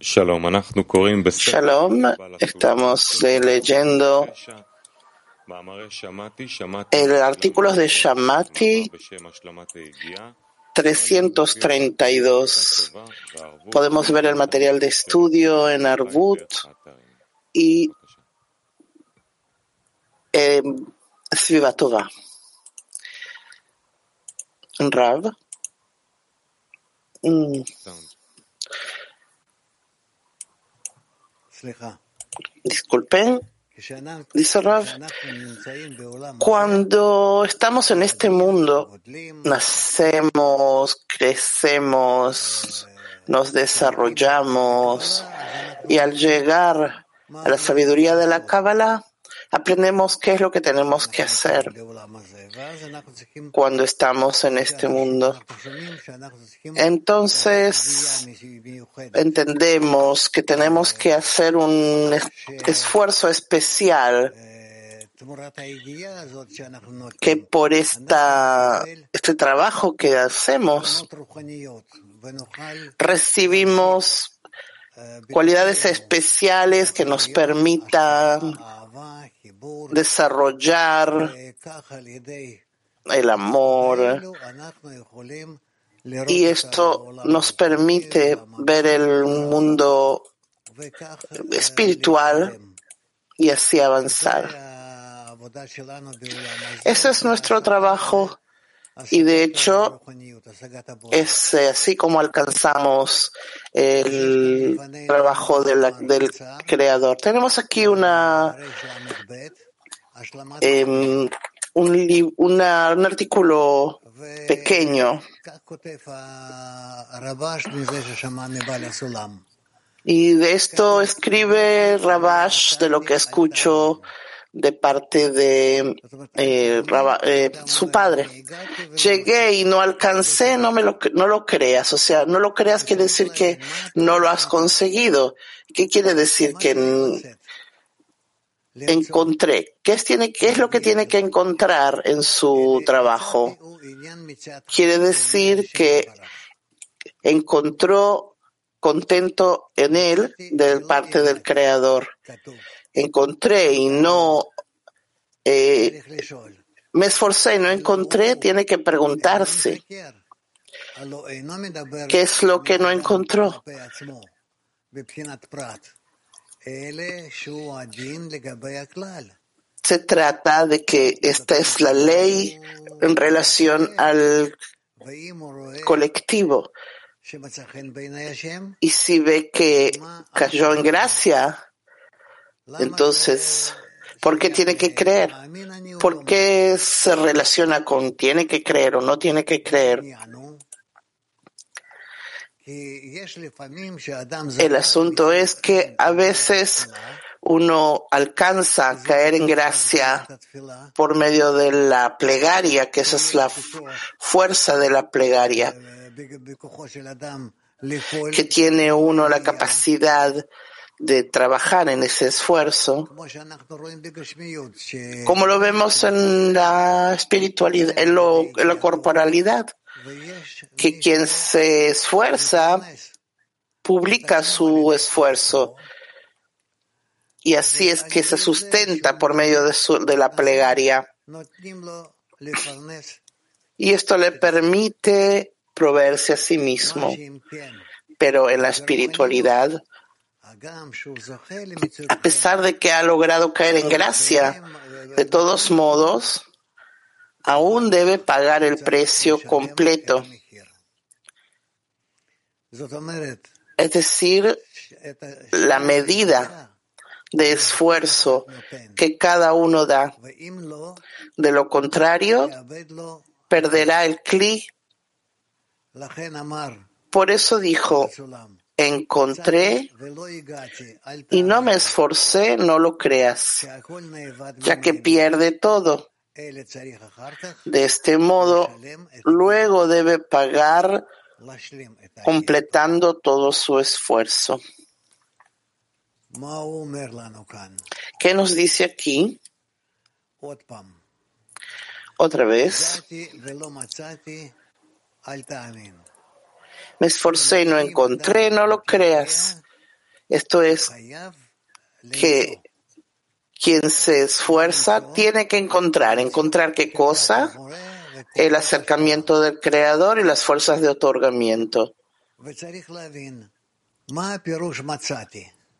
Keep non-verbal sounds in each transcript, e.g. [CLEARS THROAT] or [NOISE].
Shalom, estamos leyendo el artículo de Shamati 332. Podemos ver el material de estudio en Arbut y eh, Svivatova. Rav. Mm. Disculpen, dice Rav, cuando estamos en este mundo, nacemos, crecemos, nos desarrollamos y al llegar a la sabiduría de la Kabbalah, aprendemos qué es lo que tenemos que hacer cuando estamos en este mundo. Entonces, entendemos que tenemos que hacer un esfuerzo especial que por esta, este trabajo que hacemos recibimos cualidades especiales que nos permitan desarrollar el amor y esto nos permite ver el mundo espiritual y así avanzar. Ese es nuestro trabajo y de hecho es así como alcanzamos el trabajo del creador. Tenemos aquí una, eh, un, una, un artículo pequeño y de esto escribe Rabash de lo que escucho de parte de eh, eh, su padre. Llegué y no alcancé, no me lo, no lo creas. O sea, no lo creas quiere decir que no lo has conseguido. ¿Qué quiere decir que encontré? ¿Qué es, tiene, ¿Qué es lo que tiene que encontrar en su trabajo? Quiere decir que encontró contento en él de parte del creador encontré y no eh, me esforcé y no encontré, tiene que preguntarse qué es lo que no encontró. Se trata de que esta es la ley en relación al colectivo. Y si ve que cayó en gracia, entonces, ¿por qué tiene que creer? ¿Por qué se relaciona con tiene que creer o no tiene que creer? El asunto es que a veces uno alcanza a caer en gracia por medio de la plegaria, que esa es la fuerza de la plegaria, que tiene uno la capacidad de trabajar en ese esfuerzo, como lo vemos en la espiritualidad, en, la corporalidad, que quien se esfuerza publica su esfuerzo y así es que se sustenta por medio de, de la plegaria. Y esto le permite proveerse a sí mismo. Pero en la espiritualidad, a pesar de que ha logrado caer en gracia, de todos modos, aún debe pagar el precio completo. Es decir, la medida de esfuerzo que cada uno da. De lo contrario, perderá el cli. Por eso dijo, encontré y no me esforcé, no lo creas, ya que pierde todo. De este modo, luego debe pagar completando todo su esfuerzo. ¿Qué nos dice aquí? Otra vez. Me esforcé y no encontré, no lo creas. Esto es que quien se esfuerza tiene que encontrar. ¿Encontrar qué cosa? El acercamiento del Creador y las fuerzas de otorgamiento.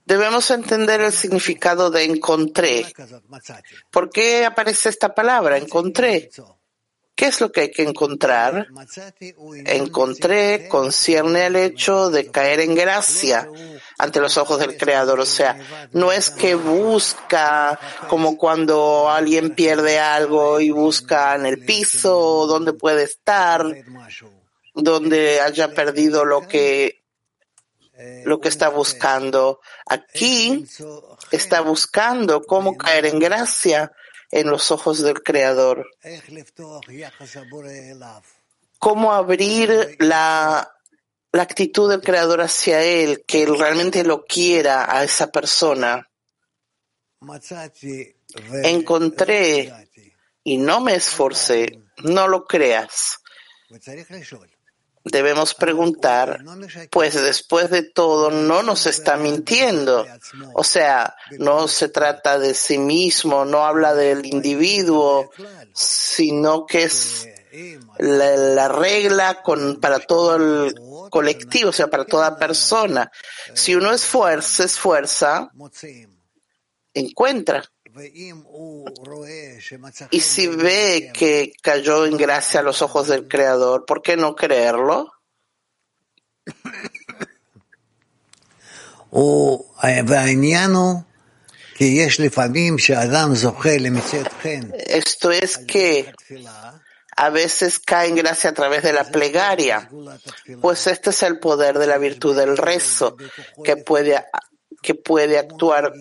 Debemos entender el significado de encontré. ¿Por qué aparece esta palabra? Encontré. ¿Qué es lo que hay que encontrar? Encontré concierne al hecho de caer en gracia ante los ojos del Creador. O sea, no es que busca como cuando alguien pierde algo y busca en el piso, donde puede estar, donde haya perdido lo que lo que está buscando. Aquí está buscando cómo caer en gracia en los ojos del Creador. Cómo abrir la, actitud del Creador hacia Él, que Él realmente lo quiera a esa persona. Encontré y no me esforcé, no lo creas. Debemos preguntar, pues después de todo no nos está mintiendo. O sea, no se trata de sí mismo, no habla del individuo, sino que es la, regla con, para todo el colectivo, o sea, para toda persona. Si uno esfuerza, esfuerza, encuentra. Y si ve que cayó en gracia a los ojos del Creador, ¿por qué no creerlo? [COUGHS] Esto es que a veces cae en gracia a través de la plegaria, pues este es el poder de la virtud del rezo, que puede, que puede actuar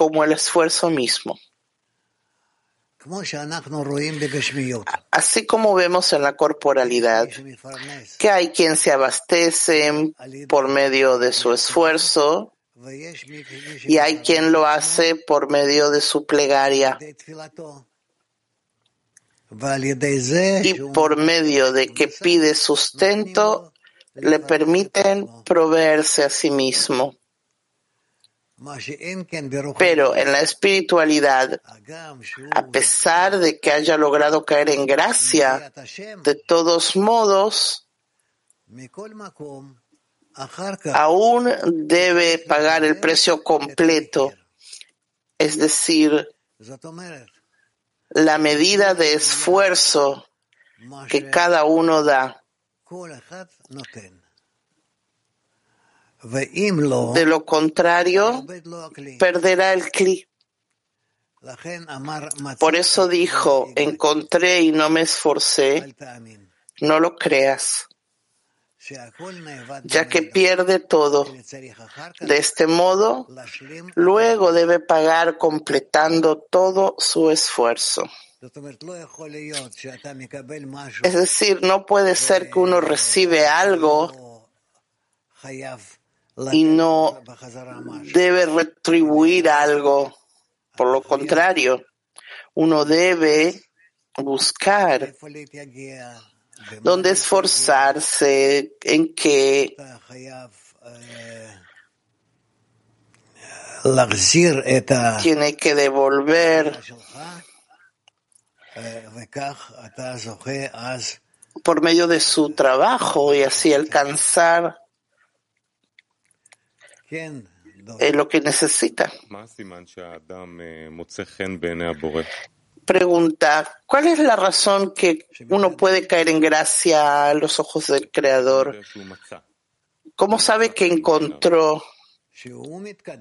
como el esfuerzo mismo. Así como vemos en la corporalidad, que hay quien se abastece por medio de su esfuerzo y hay quien lo hace por medio de su plegaria. Y por medio de que pide sustento, le permiten proveerse a sí mismo. Pero en la espiritualidad, a pesar de que haya logrado caer en gracia, de todos modos, aún debe pagar el precio completo, es decir, la medida de esfuerzo que cada uno da. De lo contrario, perderá el clic. Por eso dijo, encontré y no me esforcé, no lo creas, ya que pierde todo. De este modo, luego debe pagar completando todo su esfuerzo. Es decir, no puede ser que uno recibe algo y no debe retribuir algo. Por lo contrario, uno debe buscar dónde esforzarse, en qué tiene que devolver. por medio de su trabajo y así alcanzar es lo que necesita. Pregunta, ¿cuál es la razón que uno puede caer en gracia a los ojos del Creador? ¿Cómo sabe que encontró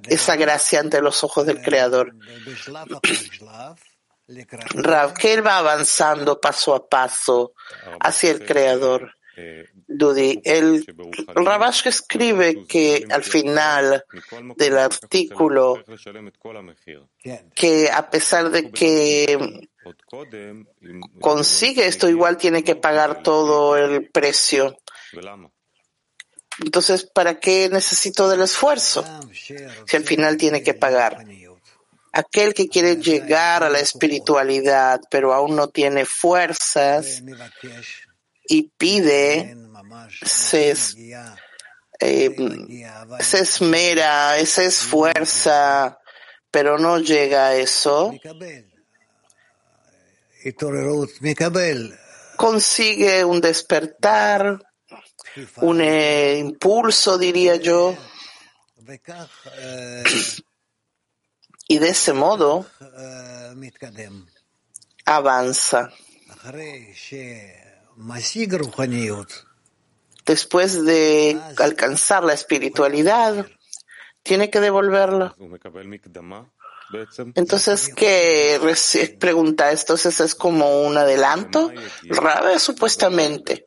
esa gracia ante los ojos del Creador? Rav, que él va avanzando paso a paso hacia el Creador. Dudi, el Rabash escribe que al final del artículo que a pesar de que consigue esto, igual tiene que pagar todo el precio. Entonces, ¿para qué necesito del esfuerzo? Si al final tiene que pagar. Aquel que quiere llegar a la espiritualidad, pero aún no tiene fuerzas, y pide, se eh, se esmera, se esfuerza, pero no llega a eso, consigue un despertar, un eh, impulso, diría yo, y de ese modo avanza. Después de alcanzar la espiritualidad, tiene que devolverla. Entonces, ¿qué pregunta? Entonces es como un adelanto, Rabe, supuestamente.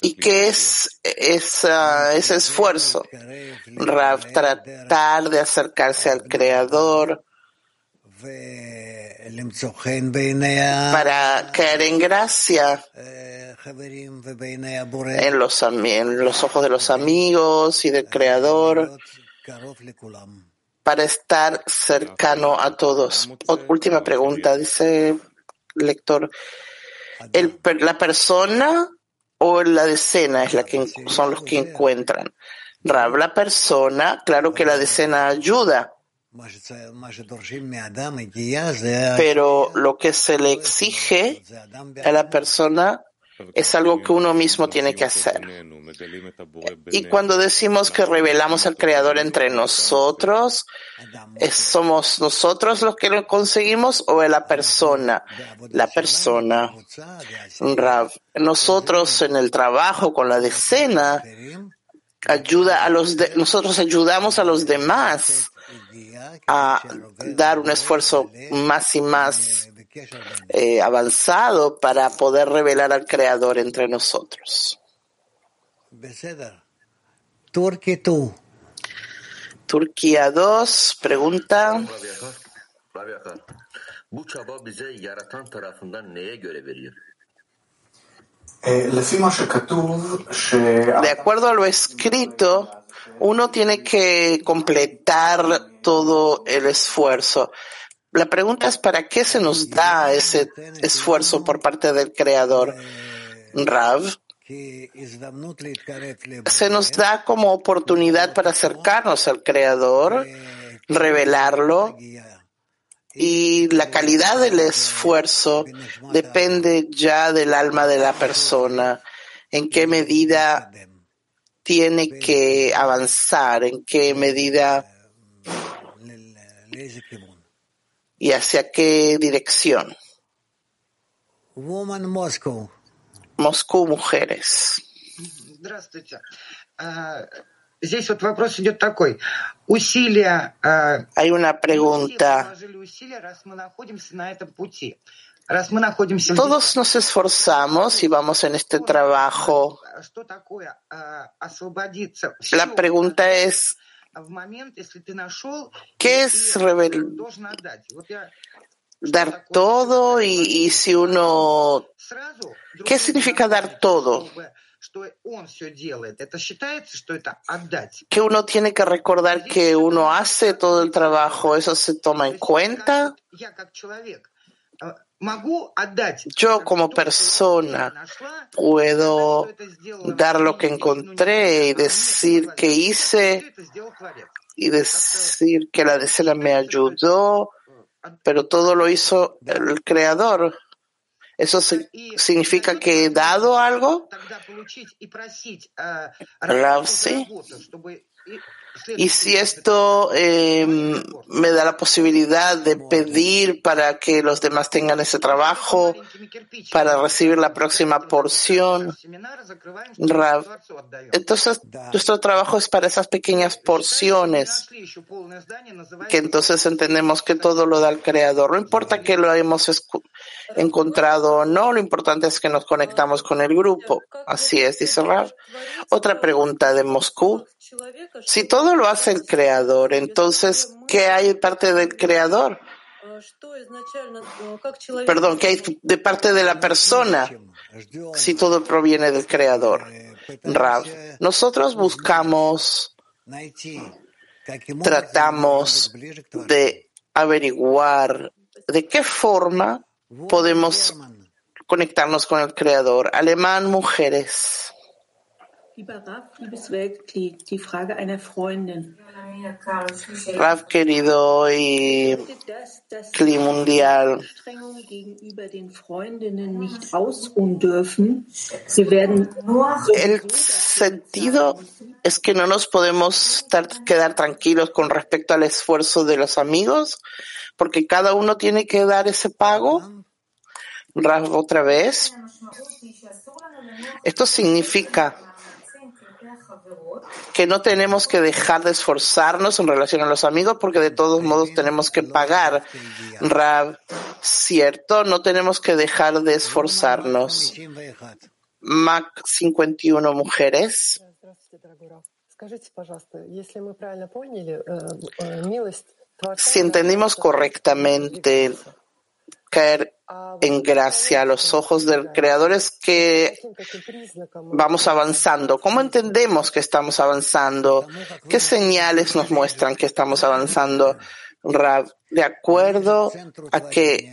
¿Y qué es ese esfuerzo? Rab, tratar de acercarse al Creador para caer en gracia en los, en los ojos de los amigos y del Creador para estar cercano a todos. última pregunta, dice el lector. El, ¿La persona o la decena es la que son los que encuentran? Rab, la persona, claro que la decena ayuda, pero lo que se le exige a la persona es algo que uno mismo tiene que hacer. Y cuando decimos que revelamos al Creador entre nosotros, ¿somos nosotros los que lo conseguimos o la persona? La persona. Nosotros en el trabajo con la decena, ayuda a los nosotros ayudamos a los demás a dar un esfuerzo más y más eh, avanzado para poder revelar al Creador entre nosotros. Turquía 2, pregunta. De acuerdo a lo escrito, uno tiene que completar todo el esfuerzo. La pregunta es, ¿para qué se nos da ese esfuerzo por parte del Creador? Rav, se nos da como oportunidad para acercarnos al Creador, revelarlo, y la calidad del esfuerzo depende ya del alma de la persona, en qué medida tiene que avanzar, en qué medida y hacia qué dirección. Moscú, mujeres. Hay una pregunta. Todos nos esforzamos y vamos en este trabajo. La pregunta es, ¿qué es dar todo y, si uno... ¿Qué significa dar todo? Que uno tiene que recordar que uno hace todo el trabajo, ¿eso se toma en cuenta? Yo como persona puedo dar lo que encontré y decir que hice y decir que la decena me ayudó, pero todo lo hizo el creador. ¿Eso significa que he dado algo? Sí. Y si esto eh, me da la posibilidad de pedir para que los demás tengan ese trabajo, para recibir la próxima porción, entonces nuestro trabajo es para esas pequeñas porciones, que entonces entendemos que todo lo da el Creador. No importa que lo hemos encontrado o no, lo importante es que nos conectamos con el grupo. Así es, dice Rav. Otra pregunta de Moscú. Si todo lo hace el creador, entonces, ¿qué hay de parte del creador? Perdón, ¿qué hay de parte de la persona si todo proviene del creador? Rav, nosotros buscamos, tratamos de averiguar de qué forma podemos conectarnos con el creador. Alemán, mujeres. Rav querido y Cli mundial, el sentido es que no nos podemos quedar tranquilos con respecto al esfuerzo de los amigos, porque cada uno tiene que dar ese pago. Rav otra vez. Esto significa que no tenemos que dejar de esforzarnos en relación a los amigos porque de todos modos tenemos que pagar. Rab, cierto, no tenemos que dejar de esforzarnos. Mac 51 mujeres. Si entendimos correctamente caer en gracia a los ojos del Creador es que vamos avanzando. ¿Cómo entendemos que estamos avanzando? ¿Qué señales nos muestran que estamos avanzando? de acuerdo a que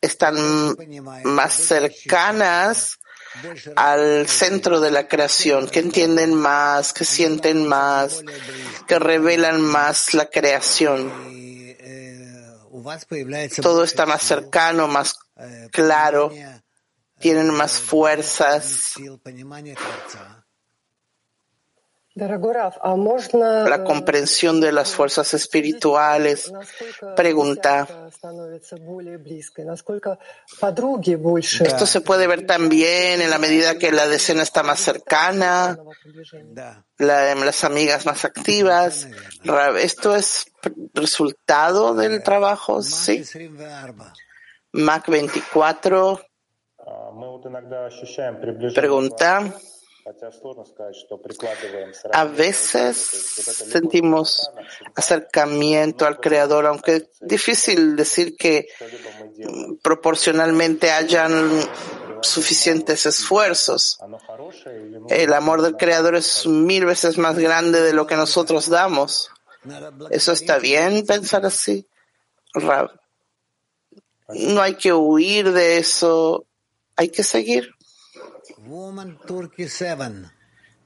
están más cercanas al centro de la creación, que entienden más, que sienten más, que revelan más la creación todo está más cercano, más claro, tienen más fuerzas. La comprensión de las fuerzas espirituales. Pregunta. Esto se puede ver también en la medida que la decena está más cercana, las amigas más activas. Esto es resultado del trabajo, sí. Mac 24. Pregunta. A veces sentimos acercamiento al Creador, aunque es difícil decir que proporcionalmente hayan suficientes esfuerzos. El amor del Creador es mil veces más grande de lo que nosotros damos. ¿Eso está bien pensar así? No hay que huir de eso, hay que seguir.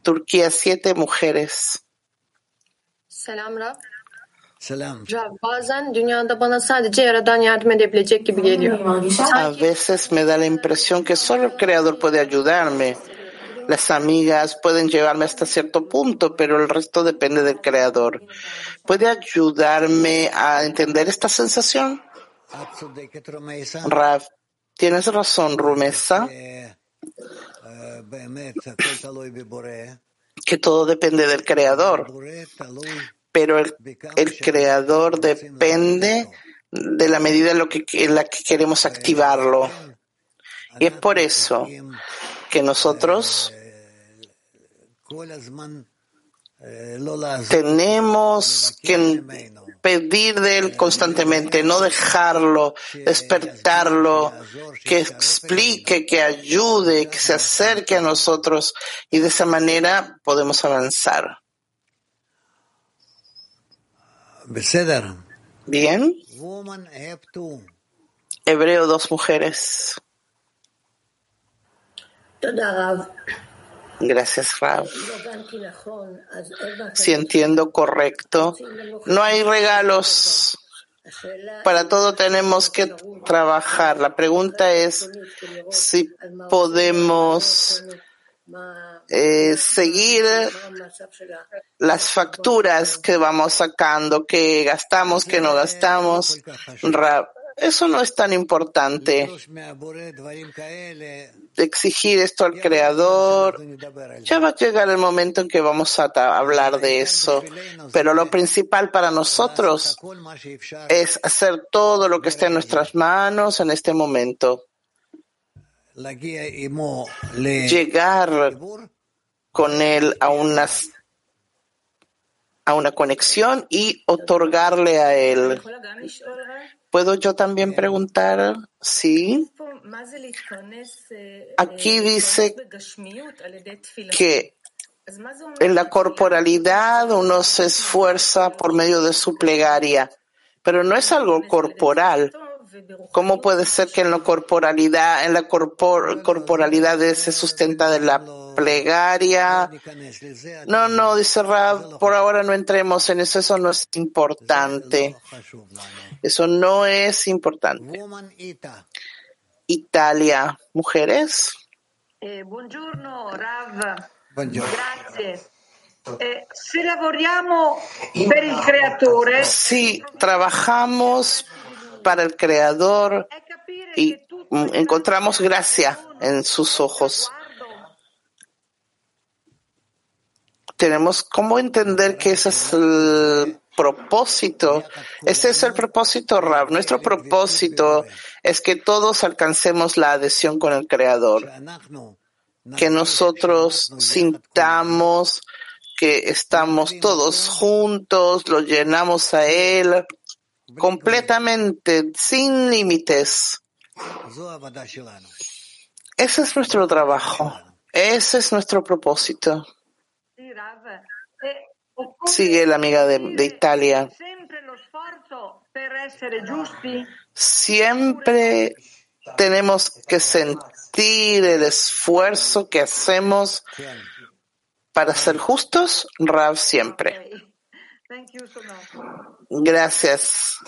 Turquía, siete mujeres. Selam Rab. Selam. Rab, bazen dünyada bana sadece Yaradan yardım edebilecek gibi geliyor. A veces me da la impresión que solo el Creador puede ayudarme. Las amigas pueden llevarme hasta cierto punto, pero el resto depende del Creador. ¿Puede ayudarme a entender esta sensación? Rav, tienes razón, Rumesa que todo depende del creador, pero el, creador depende de la medida en, lo que, en la que queremos activarlo. Y es por eso que nosotros tenemos que pedir de Él constantemente, no dejarlo, despertarlo, que explique, que ayude, que se acerque a nosotros y de esa manera podemos avanzar. Bien. Hebreo, dos mujeres. Gracias, Rav. Si entiendo correcto, no hay regalos. Para todo tenemos que trabajar. La pregunta es si podemos eh, seguir las facturas que vamos sacando, que gastamos, que no gastamos. Rav, eso no es tan importante. Exigir esto al Creador. Ya va a llegar el momento en que vamos a hablar de eso. Pero lo principal para nosotros es hacer todo lo que esté en nuestras manos en este momento. Llegar con él a unas a una conexión y otorgarle a él. ¿Puedo yo también preguntar? Sí. Aquí dice que en la corporalidad uno se esfuerza por medio de su plegaria, pero no es algo corporal. ¿Cómo puede ser que en la corporalidad, en la corporalidad se sustenta de la plegaria? No, no, dice Rab, por ahora no entremos en eso, eso no es importante. Eso no es importante. Italia, mujeres. Eh, buongiorno, Rav. Gracias. Eh, si lavoriamo per il creatore. Si trabajamos para el creador y encontramos gracia en sus ojos. Tenemos cómo entender que ese es el propósito. Ese es el propósito, Rab. Nuestro propósito es que todos alcancemos la adhesión con el Creador. Que nosotros sintamos que estamos todos juntos, lo llenamos a Él completamente, sin límites. Ese es nuestro trabajo. Ese es nuestro propósito. Sigue la amiga de, Italia. Siempre tenemos que sentir el esfuerzo que hacemos para ser justos, Rav siempre. Gracias.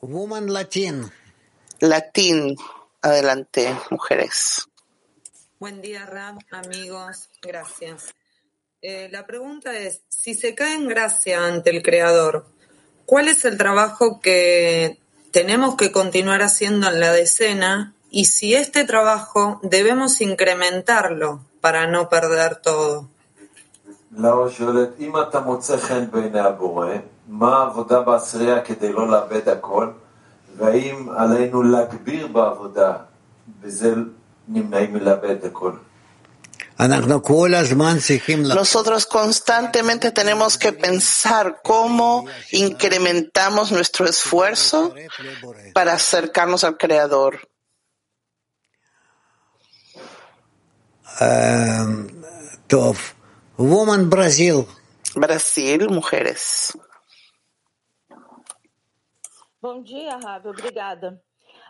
Woman Latin. Latín. Adelante, mujeres. Buen día, Rav, amigos. Gracias. Eh, la pregunta es, si se cae en gracia ante el Creador, ¿cuál es el trabajo que tenemos que continuar haciendo en la decena y si este trabajo debemos incrementarlo para no perder todo? לא, שואלת, אם אתה מוצא חן בעיני הבורא, מה העבודה בעשירייה כדי לא לאבד הכל, והאם עלינו להגביר בעבודה, בזה נמנעים מלאבד הכל? Nosotros constantemente tenemos que pensar cómo incrementamos nuestro esfuerzo para acercarnos al Creador. Um, Woman Brasil. Brasil, mujeres. Bom dia, Ravi, obrigada.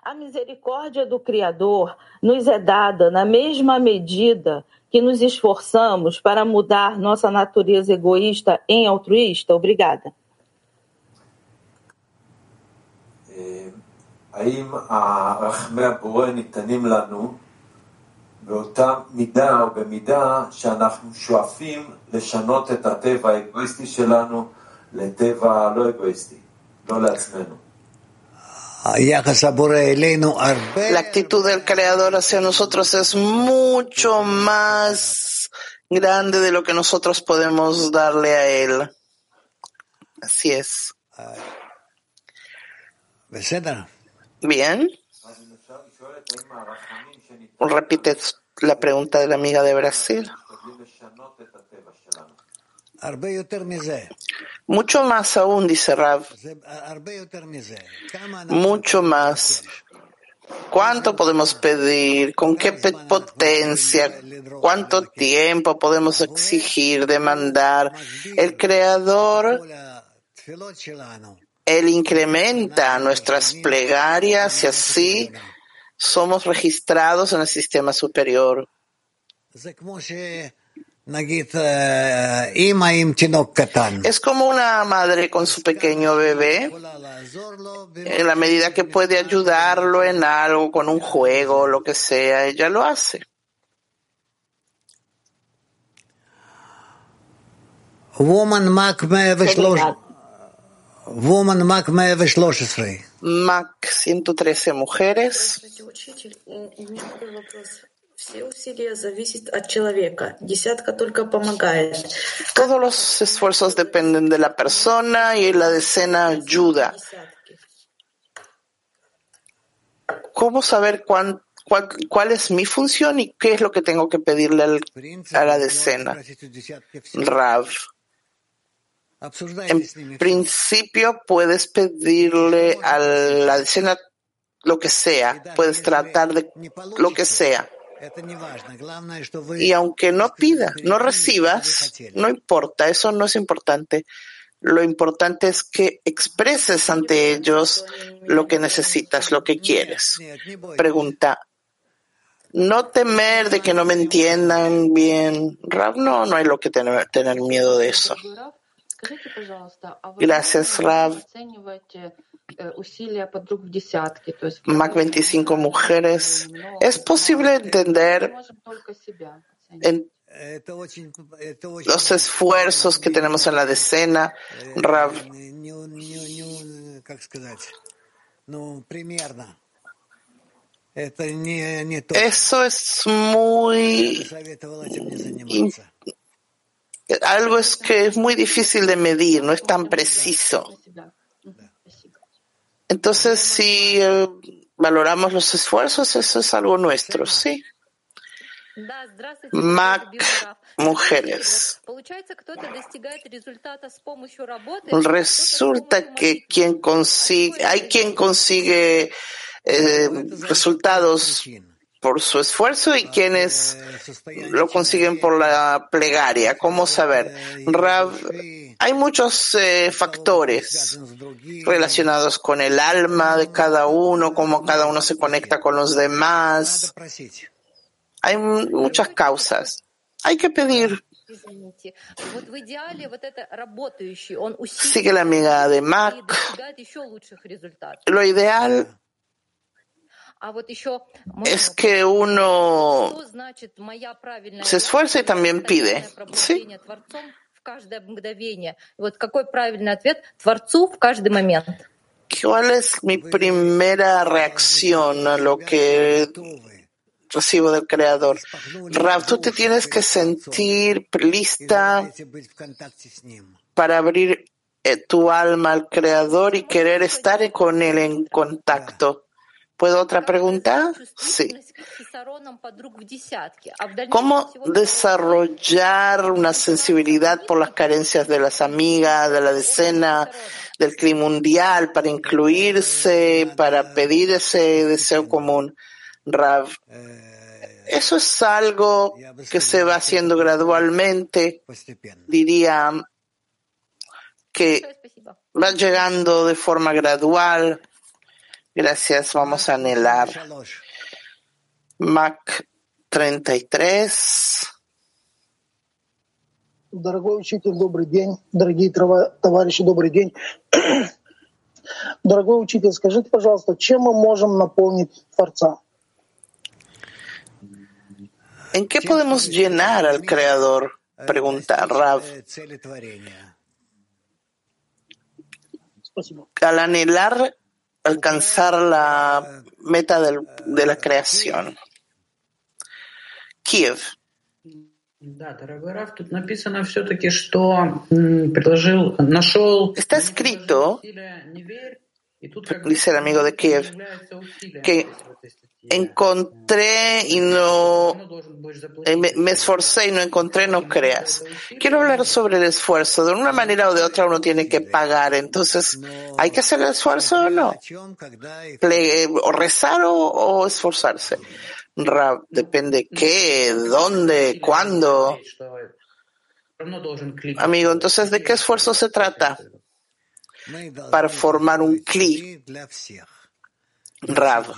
A misericórdia do Criador nos é dada na mesma medida que nos esforçamos para mudar nossa natureza egoísta em altruísta? Obrigada. האם רחמי הבורא ניתנים לנו באותה מידה או במידה שאנחנו שואפים לשנות את הטבע האגואיסטי שלנו לטבע לא אגואיסטי, לא לעצמנו. La actitud del Creador hacia nosotros es mucho más grande de lo que nosotros podemos darle a Él. Así es. Bien. Repite la pregunta de la amiga de Brasil. Mucho más aún, dice Rav. Mucho más. ¿Cuánto podemos pedir? ¿Con qué potencia? ¿Cuánto tiempo podemos exigir, demandar? El Creador, Él incrementa nuestras plegarias y así somos registrados en el sistema superior. Es como una madre con su pequeño bebé, en la medida que puede ayudarlo en algo, con un juego, lo que sea, ella lo hace. Woman Mac Woman Mac Mac 113 mujeres. Todos los esfuerzos dependen de la persona y la decena ayuda. ¿Cómo saber cuál, es mi función y qué es lo que tengo que pedirle a la decena? Rav. En principio puedes pedirle a la decena lo que sea, puedes tratar de lo que sea. Y aunque no pida, no recibas, no importa, eso no es importante. Lo importante es que expreses ante ellos lo que necesitas, lo que quieres. Pregunta, no temer de que no me entiendan bien. Rav, no, no hay lo que tener, tener miedo de eso. Gracias, Rav. Mac 25 mujeres. Es posible entender en los esfuerzos que tenemos en la decena, Rav. Eso es muy algo es que es muy difícil de medir, no es tan preciso. Entonces, si eh, valoramos los esfuerzos, eso es algo nuestro, sí. Mac, mujeres. Resulta que quien consigue, hay quien consigue eh, resultados por su esfuerzo y quienes lo consiguen por la plegaria. ¿Cómo saber? hay muchos eh, factores relacionados con el alma de cada uno, cómo cada uno se conecta con los demás. Hay muchas causas. Hay que pedir. Sigue la amiga de Mac. Lo ideal es que uno se esfuerza y también pide. ¿Sí? ¿Cuál es mi primera reacción a lo que recibo del Creador? Rav, tú te tienes que sentir lista para abrir eh, tu alma al Creador y querer estar con Él en contacto. ¿Puedo otra pregunta? Sí. ¿Cómo desarrollar una sensibilidad por las carencias de las amigas, de la decena, del clima mundial, para incluirse, para pedir ese deseo común? Rav. Eso es algo que se va haciendo gradualmente, diría que va llegando de forma gradual Gracias, vamos a anhelar. Mac 33. Дорогой учитель, добрый день. Дорогие товарищи, добрый день. Дорогой учитель, скажите, пожалуйста, чем мы можем наполнить Творца? ¿En qué podemos llenar al Creador? Pregunta Rav. Al anhelar alcanzar la meta del, de la creación. Kiev. Está escrito, dice el amigo de Kiev, que encontré y no eh, me, esforcé y no encontré, no creas. Quiero hablar sobre el esfuerzo. De una manera o de otra uno tiene que pagar. Entonces, ¿hay que hacer el esfuerzo o no? o rezar o, esforzarse. depende qué, dónde, cuándo. Amigo, entonces, ¿de qué esfuerzo se trata? Para formar un clic Rav.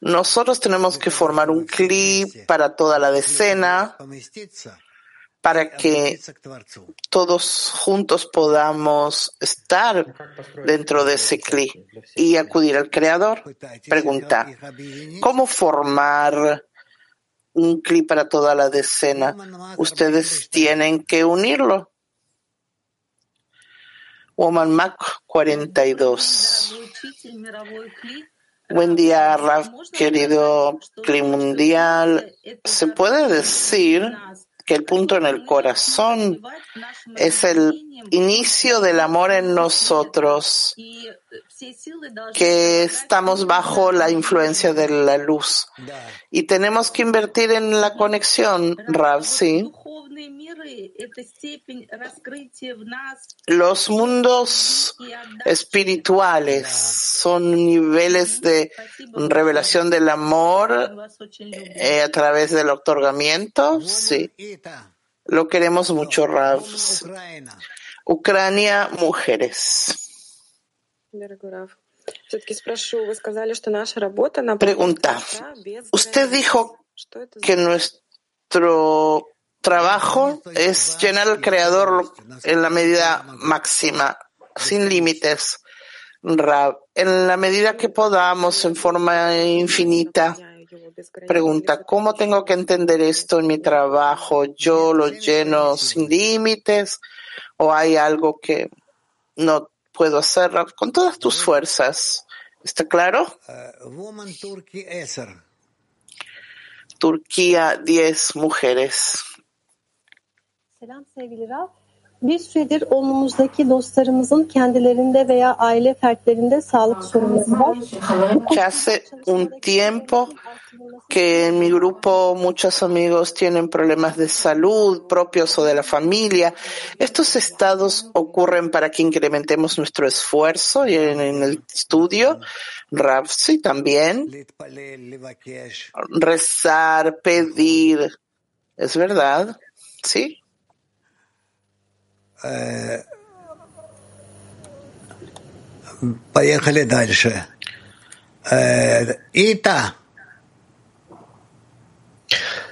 Nosotros tenemos que formar un clip para toda la decena para que todos juntos podamos estar dentro de ese clip y acudir al Creador. Pregunta, ¿cómo formar un clip para toda la decena? Ustedes tienen que unirlo. Woman Mac 42. Buen día, Raf, querido clima mundial. Se puede decir que el punto en el corazón es el inicio del amor en nosotros, que estamos bajo la influencia de la luz. Y tenemos que invertir en la conexión, Rav, sí. Los mundos espirituales son niveles de revelación del amor eh, a través del otorgamiento. Sí. Lo queremos mucho, Rav. Ucrania, mujeres. Pregunta. Usted dijo que nuestro trabajo es llenar al Creador en la medida máxima, sin límites. En la medida que podamos, en forma infinita. Pregunta, ¿cómo tengo que entender esto en mi trabajo? ¿Yo lo lleno sin límites o hay algo que no puedo hacer con todas tus fuerzas? ¿Está claro? Turquía, 10 mujeres. Selam. Hace un tiempo que en mi grupo muchos amigos tienen problemas de salud propios o de la familia. Estos estados ocurren para que incrementemos nuestro esfuerzo y en, en el estudio. Rapsi también. Rezar, pedir. ¿Es verdad? ¿Sí? Eh, поехали дальше. Э, Ита.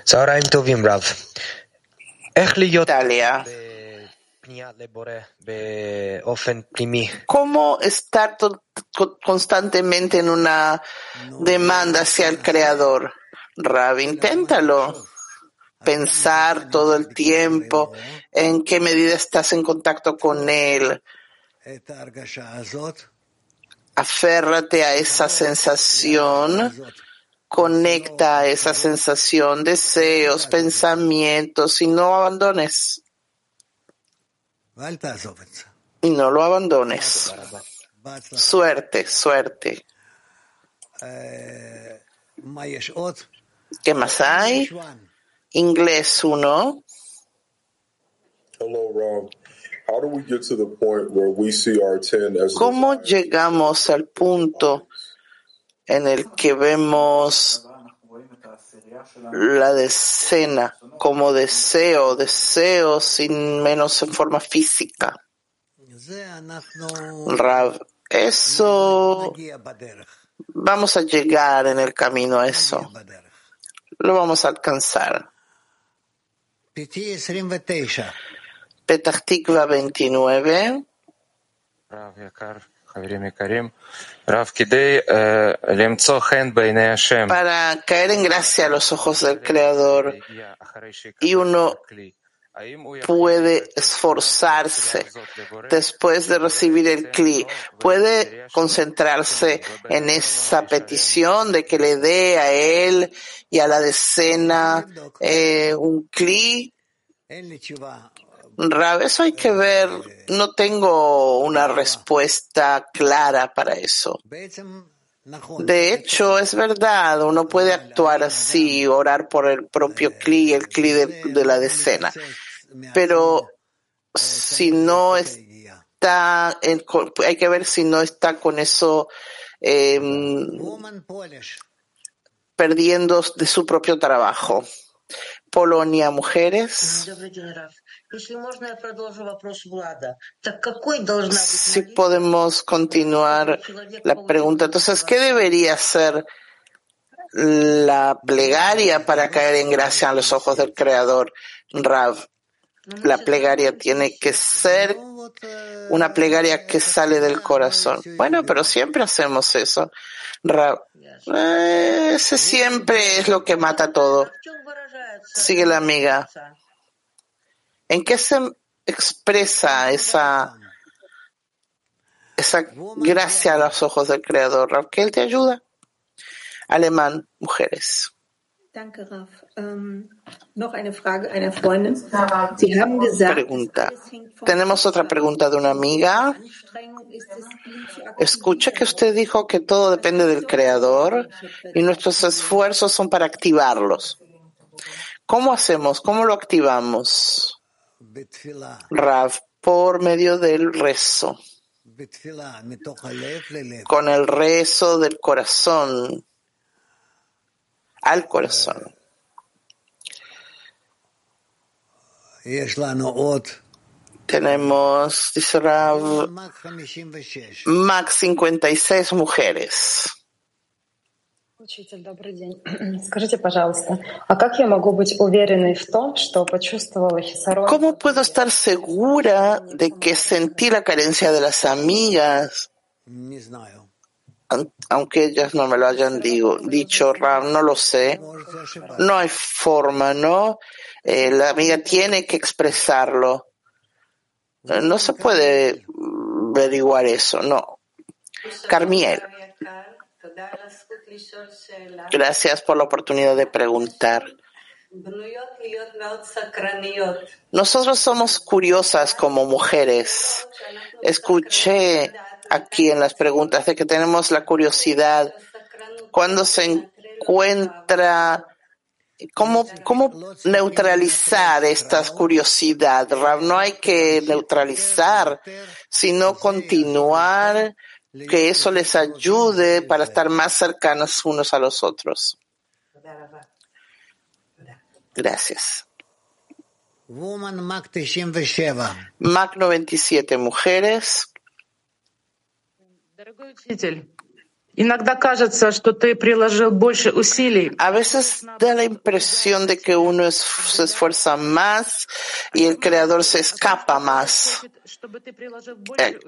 Sauraim Tovim Rav. Italia. ¿Cómo estar constantemente en una demanda hacia el Creador? Rav, inténtalo pensar todo el tiempo en qué medida estás en contacto con él. Aférrate a esa sensación, conecta a esa sensación, deseos, pensamientos y no abandones. Y no lo abandones. Suerte, suerte. Eh, ¿Qué más hay? inglés 1. ¿Cómo llegamos al punto en el que vemos la decena como deseo, deseo sin menos en forma física? Rav, eso vamos a llegar en el camino a eso. Lo vamos a alcanzar. Petah Tikva 29. Para caer en gracia a los ojos del Creador y uno puede esforzarse después de recibir el cli. puede concentrarse en esa petición de que le dé a él y a la decena eh, un Kli. Rab, hay que ver, no tengo una respuesta clara para eso. De hecho, es verdad, uno puede actuar así, orar por el propio cli, el cli de, la decena. Pero si no está, hay que ver si no está con eso em, perdiendo de su propio trabajo. Polonia, mujeres. Si podemos continuar la pregunta, entonces, ¿qué debería ser la plegaria para caer en gracia a los ojos del Creador, Rav? La plegaria tiene que ser una plegaria que sale del corazón. Bueno, pero siempre hacemos eso. Rav. Eh, ese siempre es lo que mata todo. Sigue la amiga. ¿En qué se expresa esa, esa gracia a los ojos del Creador? Rav, que Él te ayuda. Alemán, mujeres. Danke, Raf. Ähm, noch eine Frage einer Freundin. Sie haben gesagt, Pregunta. Tenemos otra pregunta de una amiga. Escucha que usted dijo que todo depende del Creador y nuestros esfuerzos son para activarlos. ¿Cómo hacemos? ¿Cómo lo activamos? Rav, por medio del rezo, con el rezo del corazón, al corazón. Tenemos, dice Rav, Max 56 mujeres. Учитель, добрый день. Скажите, пожалуйста, а как я могу быть уверенной в том, что почувствовала хисарон? ¿Cómo puedo estar segura de que sentí la carencia de las amigas, Не знаю. an- aunque ellas no me lo hayan digo- dicho, Rav? No lo sé. Можете ошибаться. No hay forma, ¿no? Eh, la amiga tiene que expresarlo. Eh, No se puede mm, averiguar eso, no. Carmiel, gracias por la oportunidad de preguntar. Nosotros somos curiosas como mujeres. Escuché aquí en las preguntas de que tenemos la curiosidad cuando se encuentra ¿Cómo, cómo neutralizar esta curiosidad? Rav? No hay que neutralizar, sino continuar, que eso les ayude para estar más cercanos unos a los otros. Gracias. Woman Mac 97. Mac 97, mujeres. A veces da la impresión de que uno se esfuerza más y el creador se escapa más.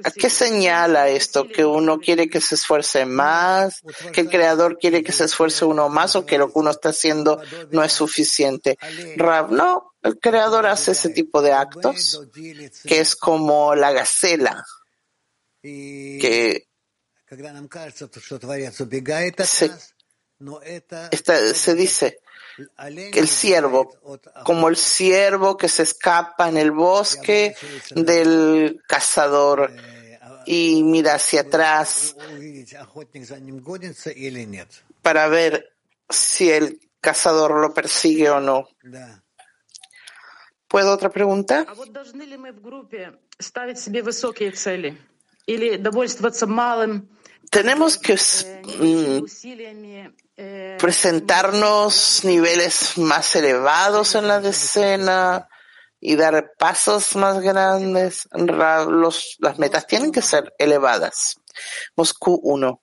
¿A qué señala esto? ¿Que uno quiere que se esfuerce más? ¿Que el creador quiere que se esfuerce uno más o que lo que uno está haciendo no es suficiente? Rab, no, el creador hace ese tipo de actos que es como la gacela que se, se dice que el siervo, como el siervo que se escapa en el bosque del cazador y mira hacia atrás para ver si el cazador lo persigue o no. ¿Puedo otra pregunta? А вот должны ли мы в группе ставить себе высокие цели? Или довольствоваться малым Tenemos que mm, усилиями? э, presentarnos niveles más elevados en la decena y dar pasos más grandes. Ra- Los, las metas tienen que ser elevadas. Moscú 1.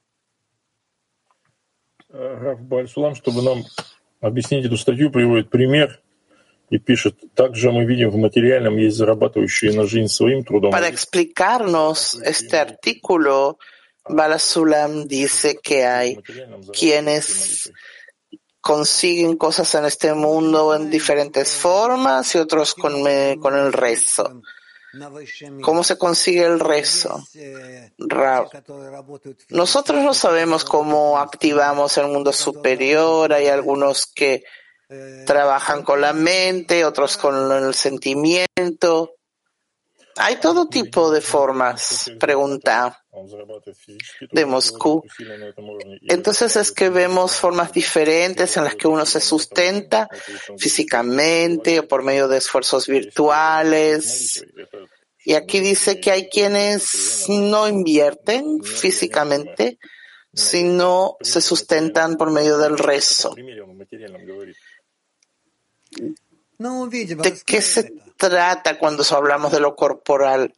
Раф Бальсулам, чтобы нам объяснить эту статью, приводит пример и пишет, также мы видим в материальном есть зарабатывающие на жизнь своим трудом. Para explicarnos este artículo, Balasulam dice que hay quienes consiguen cosas en este mundo en diferentes formas y otros con, el rezo. ¿Cómo se consigue el rezo? Ra Nosotros no sabemos cómo activamos el mundo superior. Hay algunos que trabajan con la mente, otros con el sentimiento. Hay todo tipo de formas. Pregunta de Moscú. Entonces es que vemos formas diferentes en las que uno se sustenta físicamente o por medio de esfuerzos virtuales. Y aquí dice que hay quienes no invierten físicamente, sino se sustentan por medio del rezo. ¿De qué se trata cuando hablamos de lo corporal?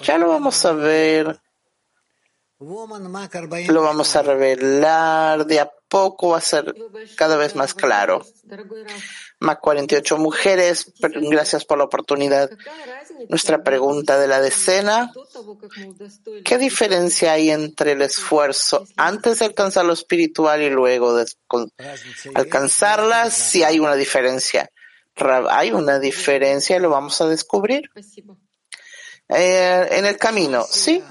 Ya lo vamos a ver lo vamos a revelar, de a poco va a ser cada vez más claro. Más 48 mujeres, gracias por la oportunidad. Nuestra pregunta de la decena, ¿qué diferencia hay entre el esfuerzo antes de alcanzar lo espiritual y luego de alcanzarla? Si hay una diferencia. Hay una diferencia lo vamos a descubrir. Eh, en el camino, ¿sí?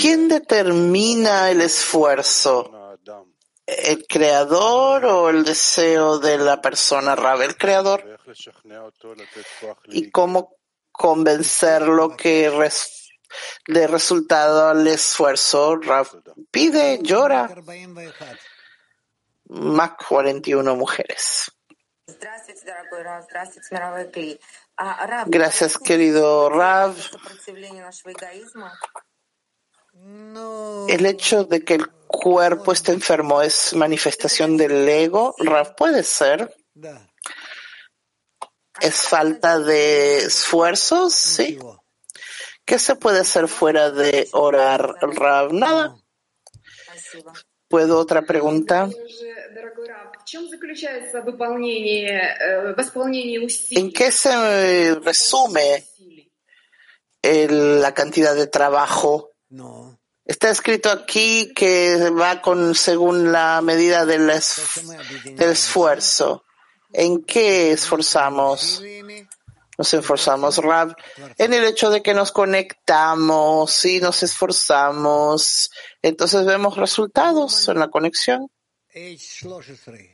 ¿Quién determina el esfuerzo? ¿El creador o el deseo de la persona Rab? El creador. ¿Y cómo convencerlo que res de resultado al esfuerzo Rab pide, llora? Más 41 mujeres. Gracias, querido Rav. El hecho de que el cuerpo esté enfermo es manifestación del ego. Rav puede ser. Es falta de esfuerzos, sí. ¿Qué se puede hacer fuera de orar, Rav? Nada. ¿Puedo otra pregunta? ¿En qué se resume el- la cantidad de trabajo? Está escrito aquí que va con según la medida del, es- del esfuerzo. ¿En qué esforzamos? Nos esforzamos, Rab, en el hecho de que nos conectamos y nos esforzamos. Entonces vemos resultados en la conexión. H13.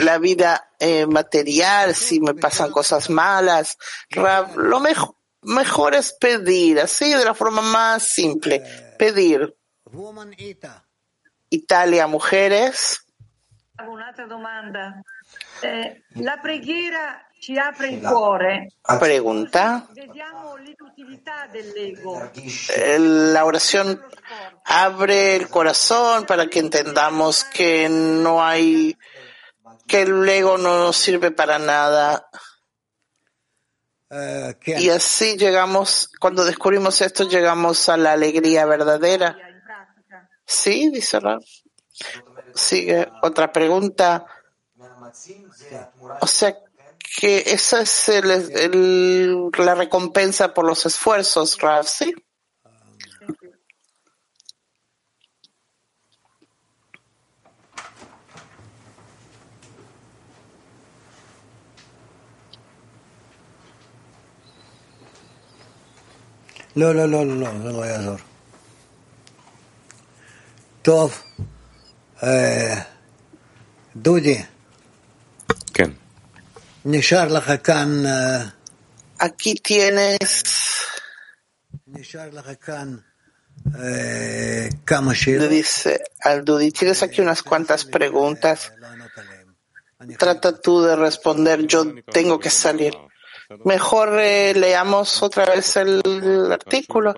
la vida eh, material, si me pasan cosas malas. Rab, lo mejo- mejor es pedir, así de la forma más simple. Pedir. Italia, mujeres. Eh, la preghiera pregunta, eh, la oración abre el corazón para que entendamos que no hay, que el ego no nos sirve para nada. Eh, y así llegamos, cuando descubrimos esto, llegamos a la alegría verdadera. Sí, dice Raf. Sigue otra pregunta. O sea, que esa es el, el- la recompensa por los esfuerzos, Ralph, ¿sí? לא, לא, לא, לא, לא, זה לא יעזור. טוב, אה, דודי, Aquí tienes le dice al Dudi, tienes aquí unas cuantas preguntas. Trata tú de responder, yo tengo que salir. Mejor eh, leamos otra vez el artículo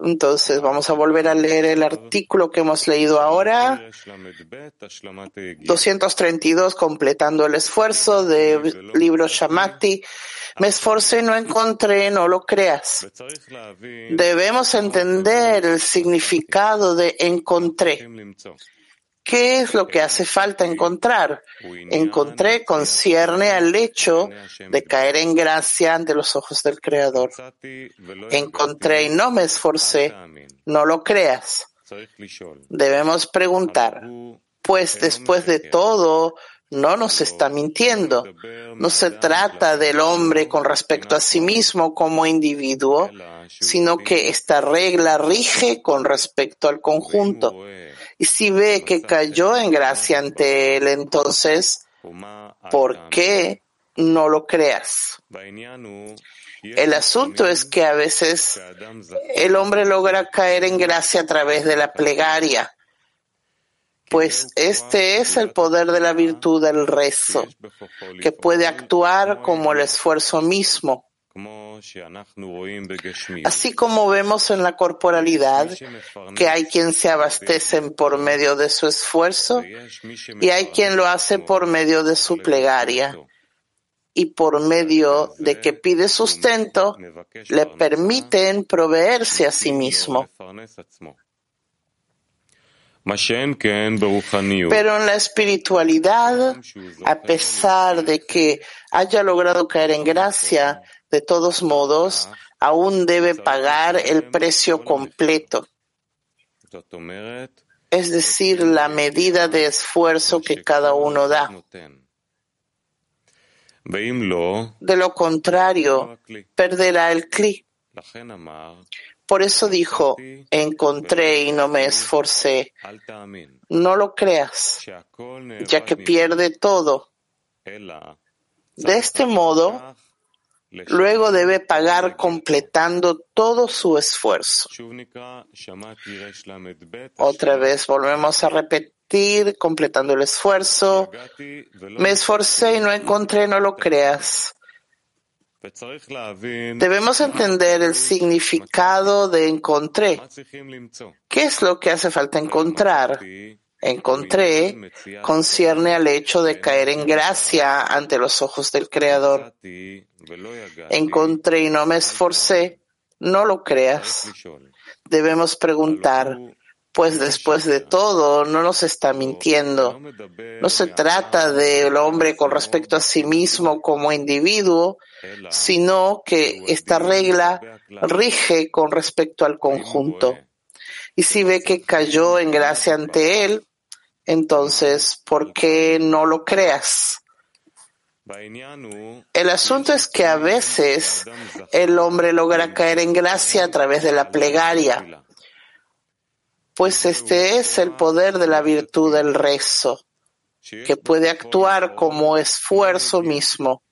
entonces vamos a volver a leer el artículo que hemos leído ahora. 232, completando el esfuerzo del libro Shamati. Me esforcé y no encontré, no lo creas. Debemos entender el significado de encontré. ¿Qué es lo que hace falta encontrar? Encontré concierne al hecho de caer en gracia ante los ojos del Creador. Encontré y no me esforcé, no lo creas. Debemos preguntar, pues después de todo, no nos está mintiendo. No se trata del hombre con respecto a sí mismo como individuo, sino que esta regla rige con respecto al conjunto. Y si ve que cayó en gracia ante él, entonces, ¿por qué no lo creas? El asunto es que a veces el hombre logra caer en gracia a través de la plegaria, pues este es el poder de la virtud del rezo, que puede actuar como el esfuerzo mismo. Así como vemos en la corporalidad que hay quien se abastecen por medio de su esfuerzo y hay quien lo hace por medio de su plegaria y por medio de que pide sustento le permiten proveerse a sí mismo. Pero en la espiritualidad, a pesar de que haya logrado caer en gracia, de todos modos, aún debe pagar el precio completo, es decir, la medida de esfuerzo que cada uno da. De lo contrario, perderá el cli. Por eso dijo, encontré y no me esforcé. No lo creas, ya que pierde todo. De este modo, luego debe pagar completando todo su esfuerzo. Otra vez volvemos a repetir, completando el esfuerzo. Me esforcé y no encontré, no lo creas. Debemos entender el significado de encontré. ¿Qué es lo que hace falta encontrar? Encontré concierne al hecho de caer en gracia ante los ojos del Creador. Encontré y no me esforcé. No lo creas. Debemos preguntar, pues después de todo no nos está mintiendo. No se trata del hombre con respecto a sí mismo como individuo, sino que esta regla rige con respecto al conjunto. Y si ve que cayó en gracia ante él, entonces, ¿por qué no lo creas? El asunto es que a veces el hombre logra caer en gracia a través de la plegaria, pues este es el poder de la virtud del rezo, que puede actuar como esfuerzo mismo.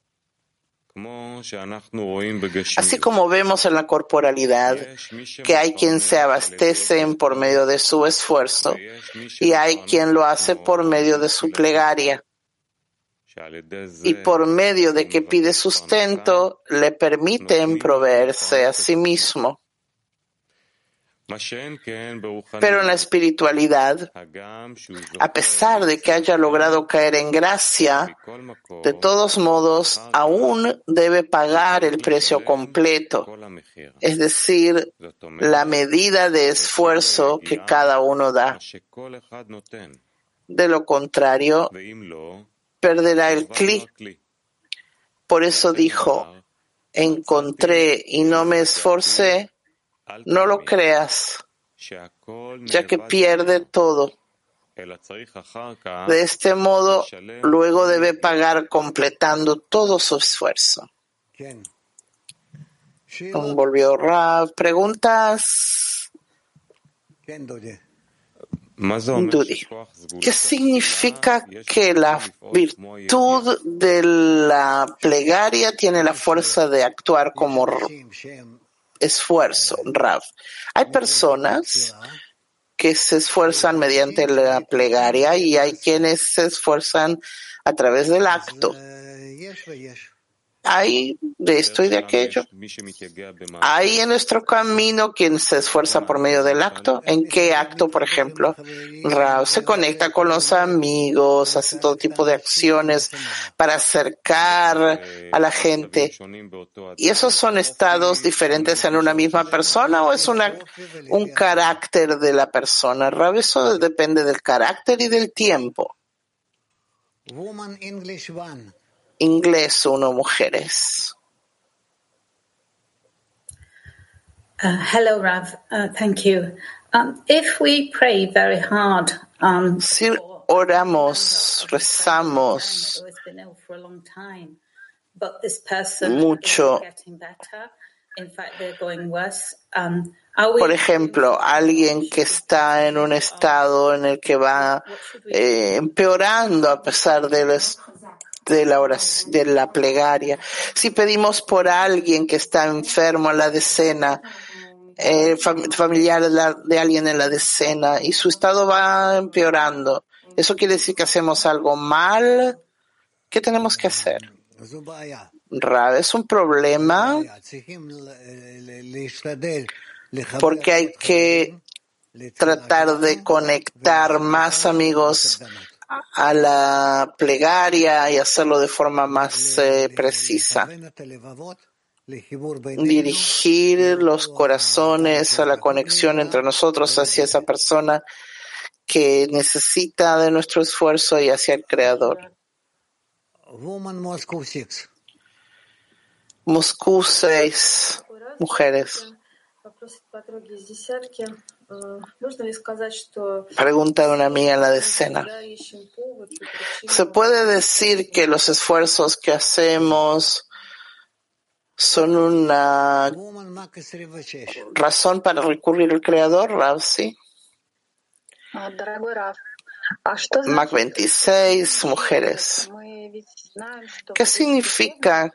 Así como vemos en la corporalidad que hay quien se abastece por medio de su esfuerzo y hay quien lo hace por medio de su plegaria. Y por medio de que pide sustento, le permiten proveerse a sí mismo. Pero en la espiritualidad, a pesar de que haya logrado caer en gracia, de todos modos aún debe pagar el precio completo, es decir, la medida de esfuerzo que cada uno da. De lo contrario, perderá el cli. Por eso dijo, encontré y no me esforcé, no lo creas, ya que pierde todo. De este modo, luego debe pagar completando todo su esfuerzo. Volvió Rav. ¿Preguntas? Dudi. ¿Qué significa que la virtud de la plegaria tiene la fuerza de actuar como esfuerzo, Rav. Hay personas que se esfuerzan mediante la plegaria y hay quienes se esfuerzan a través del acto. Hay de esto y de aquello. Hay en nuestro camino quien se esfuerza por medio del acto. ¿En qué acto, por ejemplo? Rav se conecta con los amigos, hace todo tipo de acciones para acercar a la gente. ¿Y esos son estados diferentes en una misma persona o es una, un carácter de la persona? Rav, eso depende del carácter y del tiempo. Woman English one. Inglés uno, mujeres. Uh, hello, Rav. Uh, thank you. Um, if we pray very hard, um, si oramos, rezamos mucho, is getting better. In fact, they're going worse. Are we por ejemplo, alguien que está en un estado en el que va eh, empeorando a pesar de los de la, oración, de la plegaria, si pedimos por alguien que está enfermo en la decena, eh, familiar de alguien en la decena y su estado va empeorando, ¿eso quiere decir que hacemos algo mal? ¿Qué tenemos que hacer? es un problema porque hay que tratar de conectar más amigos a la plegaria y hacerlo de forma más eh, precisa. Dirigir los corazones a la conexión entre nosotros hacia esa persona que necesita de nuestro esfuerzo y hacia el Creador. Moscú 6, mujeres. Preguntaron una amiga en la decena. ¿Se puede decir que los esfuerzos que hacemos son una razón para recurrir al creador, Rav? Sí. Mac 26, mujeres. ¿Qué significa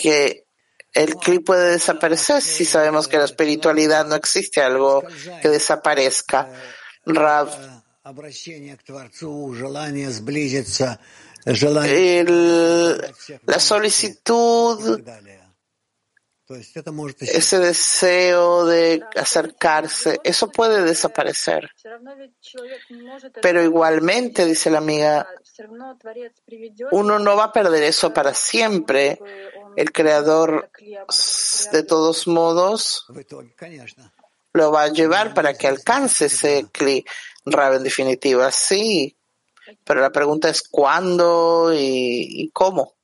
que el clip puede desaparecer si sabemos que la espiritualidad no existe algo que desaparezca. Rav, la solicitud ese deseo de acercarse, eso puede desaparecer. Pero igualmente, dice la amiga, uno no va a perder eso para siempre. El creador, de todos modos, lo va a llevar para que alcance ese cli rab en definitiva. Sí, pero la pregunta es cuándo y, cómo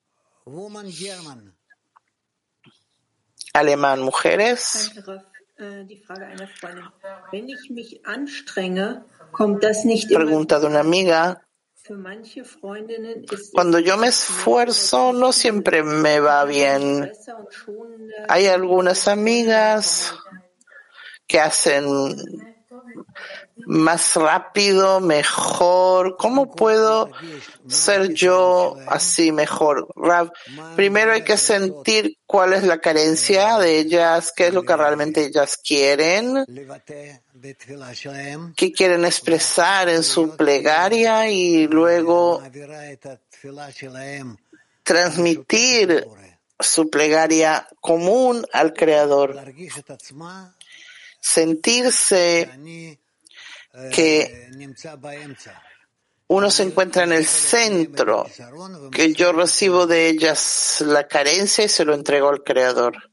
nicht immer Pregunta de una amiga. Cuando yo me esfuerzo, no siempre me va bien. Hay algunas amigas que hacen más rápido, mejor. ¿Cómo puedo ser yo así mejor? Primero hay que sentir cuál es la carencia de ellas, qué es lo que realmente ellas quieren, qué quieren expresar en su plegaria y luego transmitir su plegaria común al Creador. Sentirse que uno se encuentra en el centro, que yo recibo de ellas la carencia y se lo entrego al Creador.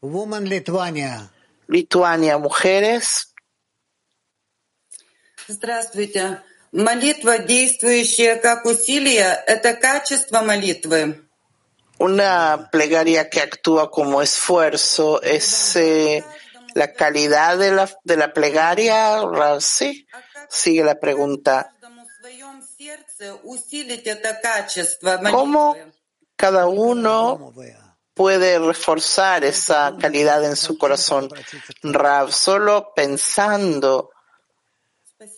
Woman Lituania. Lituania, mujeres. Здравствуйте. Молитва, действующая как усилие, это качество молитвы. Una plegaria que actúa como esfuerzo es eh, la calidad de la, de la plegaria. Ra- Sí, sigue la pregunta. В своем сердце усилить это качество ¿Cómo молитвы. cada uno puede reforzar esa calidad en su corazón? Rav, solo pensando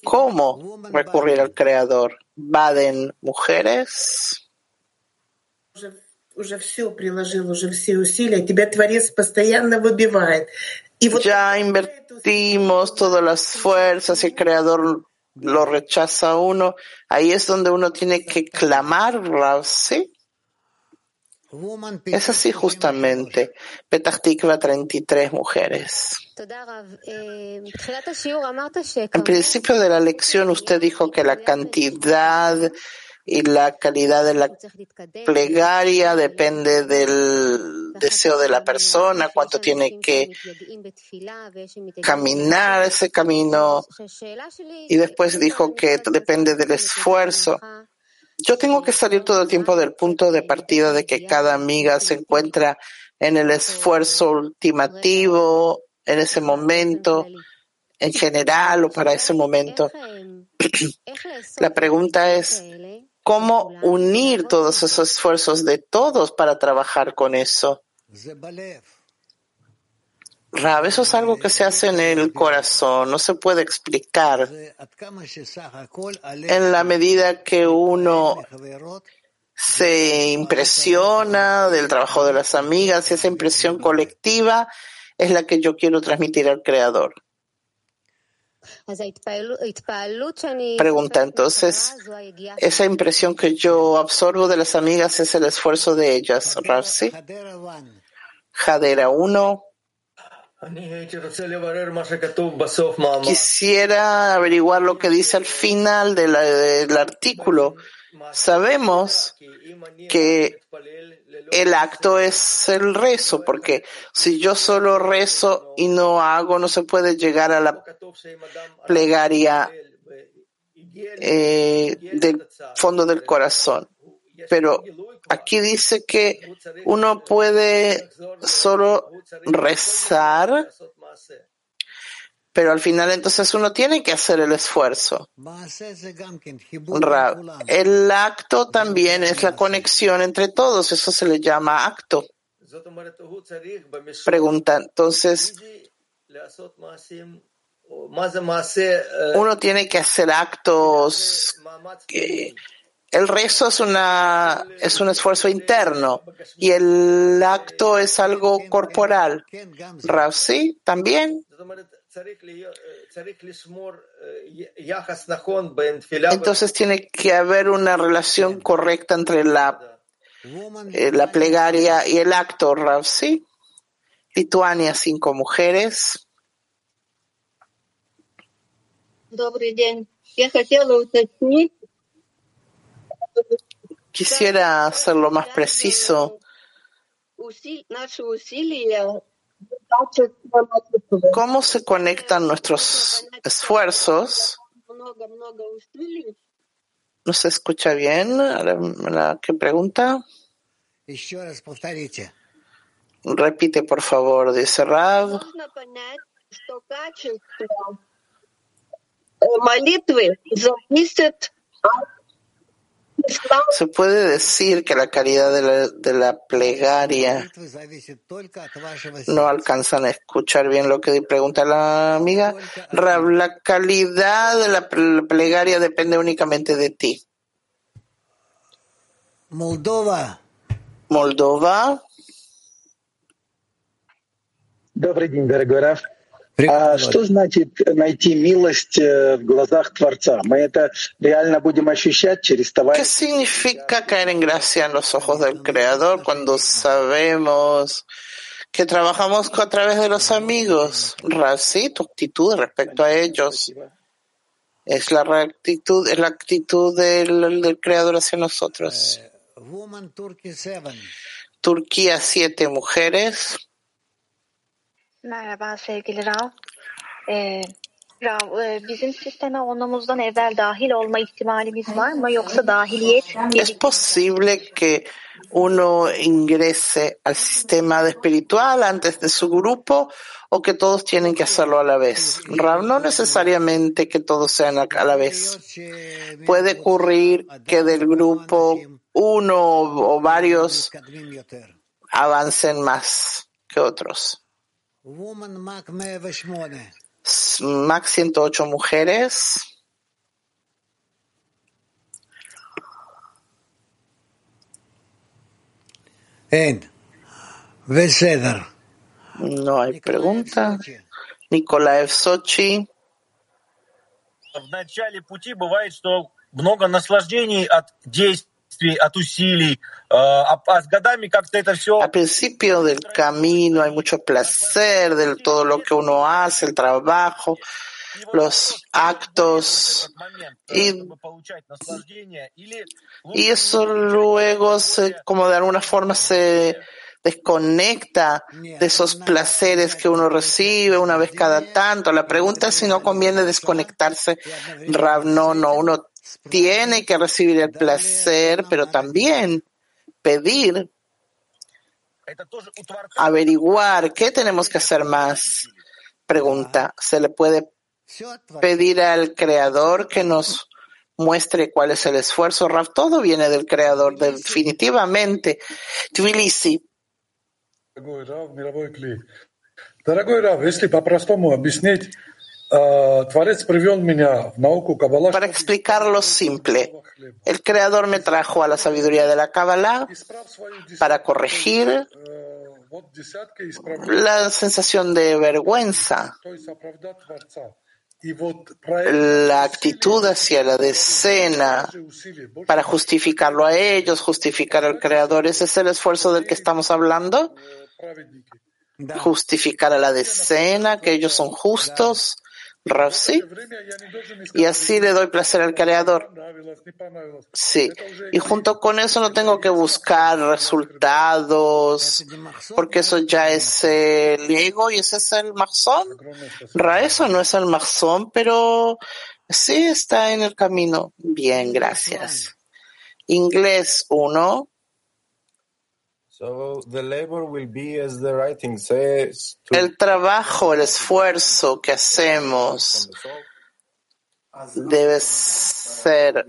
cómo recurrir al Creador. Baden, mujeres. уже, уже все приложил, уже все усилия, тебя Творец постоянно выбивает. Ya invertimos todas las fuerzas, y el creador lo rechaza a uno. Ahí es donde uno tiene que clamar, ¿sí? Es así justamente. Petahtikva 33 mujeres. En principio de la lección usted dijo que la cantidad y la calidad de la plegaria depende del deseo de la persona, cuánto tiene que caminar ese camino. Y después dijo que depende del esfuerzo. Yo tengo que salir todo el tiempo del punto de partida de que cada amiga se encuentra en el esfuerzo ultimativo, en ese momento, en general o para ese momento. [CLEARS THROAT] la pregunta es, cómo unir todos esos esfuerzos de todos para trabajar con eso. Rab, eso es algo que se hace en el corazón, no se puede explicar. En la medida que uno se impresiona del trabajo de las amigas y esa impresión colectiva es la que yo quiero transmitir al Creador. Pregunta entonces, esa impresión que yo absorbo de las amigas es el esfuerzo de ellas, Rarsi. Jadera 1. Quisiera averiguar lo que dice al final del, del artículo Sabemos que el acto es el rezo, porque si yo solo rezo y no hago, no se puede llegar a la plegaria eh, del fondo del corazón. Pero aquí dice que uno puede solo rezar Pero al final entonces uno tiene que hacer el esfuerzo. El acto también es la conexión entre todos, eso se le llama acto. Pregunta, entonces, uno tiene que hacer actos que el rezo es una es un esfuerzo interno y el acto es algo corporal. Rav, sí, también. Entonces tiene que haber una relación correcta entre la, eh, la plegaria y el acto, Rav, ¿sí? Lituania, cinco mujeres. Quisiera hacerlo más preciso cómo se conectan nuestros esfuerzos. ¿No se escucha bien la, la que pregunta? Repite, por favor, dice Rab. Se puede decir que la calidad de la, de la plegaria Зависит только от вашего no alcanzan a escuchar bien lo que pregunta la amiga. Rav, la calidad de la ple- plegaria depende únicamente de ti. Молдова. Moldova, Добрый день, дорогой Раф. А что значит найти милость э, в глазах Творца? Мы это реально будем ощущать через ¿qué товарища? significa caer en gracia en los ojos del Creador cuando sabemos que trabajamos a través de los amigos? Rav, sí, tu actitud respecto a ellos es la actitud, es la actitud del, del Creador hacia nosotros. Woman Turkey 7. Turquía, siete mujeres. Merhaba sevgili Rav. Ee, Rav. Es posible que uno ingrese al sistema espiritual antes de su grupo o que todos tienen que hacerlo a la vez. Rav, no necesariamente que todos sean a la vez. Puede ocurrir que del grupo uno o varios avancen más que otros. Woman Mac 108 mujeres. En Veseder. No hay pregunta. Sochi. Nicolai Sochi. Действий. Al principio del camino hay mucho placer de todo lo que uno hace, el trabajo, los actos y, y eso luego se, como de alguna forma se desconecta de esos placeres que uno recibe una vez cada tanto. La pregunta es si no conviene desconectarse, Rav, no, no, uno tiene que recibir el placer, pero también pedir, averiguar qué tenemos que hacer más. Pregunta, ¿se le puede pedir al Creador que nos muestre cuál es el esfuerzo? Rav, todo viene del Creador, definitivamente. Tbilisi. Para explicarlo simple, el Creador me trajo a la sabiduría de la Kabbalah para corregir la sensación de vergüenza, la actitud hacia la decena para justificarlo a ellos, justificar al Creador. ¿Ese es el esfuerzo del que estamos hablando? Justificar a la decena, que ellos son justos. Sí. Y así le doy placer al Creador. Sí. Y junto con eso no tengo que buscar resultados, porque eso ya es el ego y ese es el marzón. Eso no es el marzón, pero sí está en el camino. Bien, gracias. Inglés 1. El trabajo, el esfuerzo que hacemos debe ser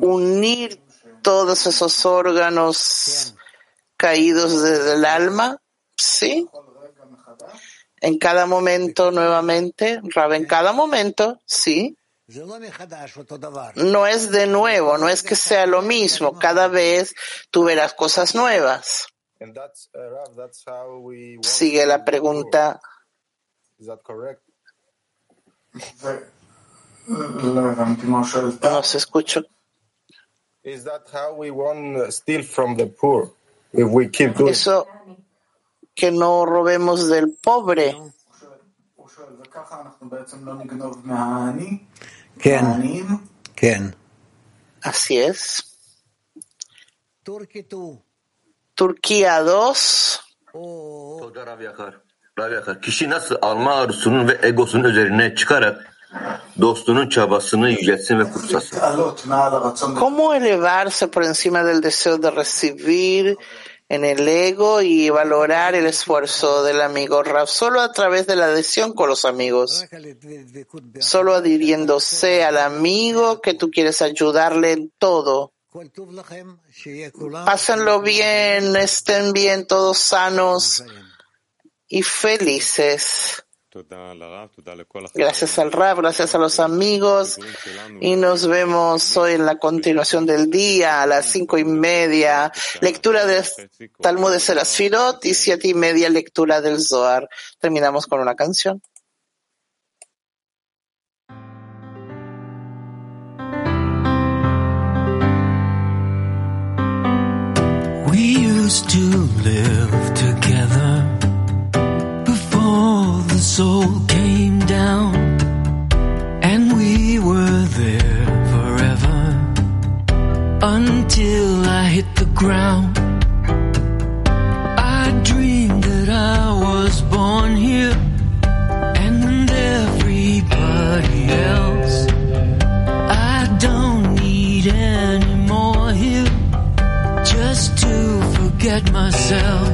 unir todos esos órganos caídos desde el alma, ¿sí? En cada momento nuevamente, Rab, en cada momento, sí. No es de nuevo, no es que sea lo mismo. Cada vez tú verás cosas nuevas. uh, Sigue la pregunta. Is that correct? No se escucha. Is that how we want to Eso que no robemos del pobre. כן, כן. Así es. Turquía 2. Toda Rav Yakar. Rav Yakar. Kişi nasıl alma arzusunun ve egosunun üzerine çıkarak dostunun çabasını yüceltsin ve kutsasın? ¿Cómo elevarse por encima del deseo de recibir en el ego y valorar el esfuerzo del amigo Rab? Solo a través de la adhesión con los amigos. Solo adhiriéndose al amigo que tú quieres ayudarle en todo. Pásenlo bien, estén bien, todos sanos y felices. Gracias al Rab, gracias a los amigos y nos vemos hoy en la continuación del día a las cinco y media, lectura de Talmud de Serasfirot y siete y media lectura del Zohar. Terminamos con una canción. We used to live together before the soul came down, and we were there forever until I hit the ground. I dreamed that I was born here and everybody else. I don't need any more here just to forget myself.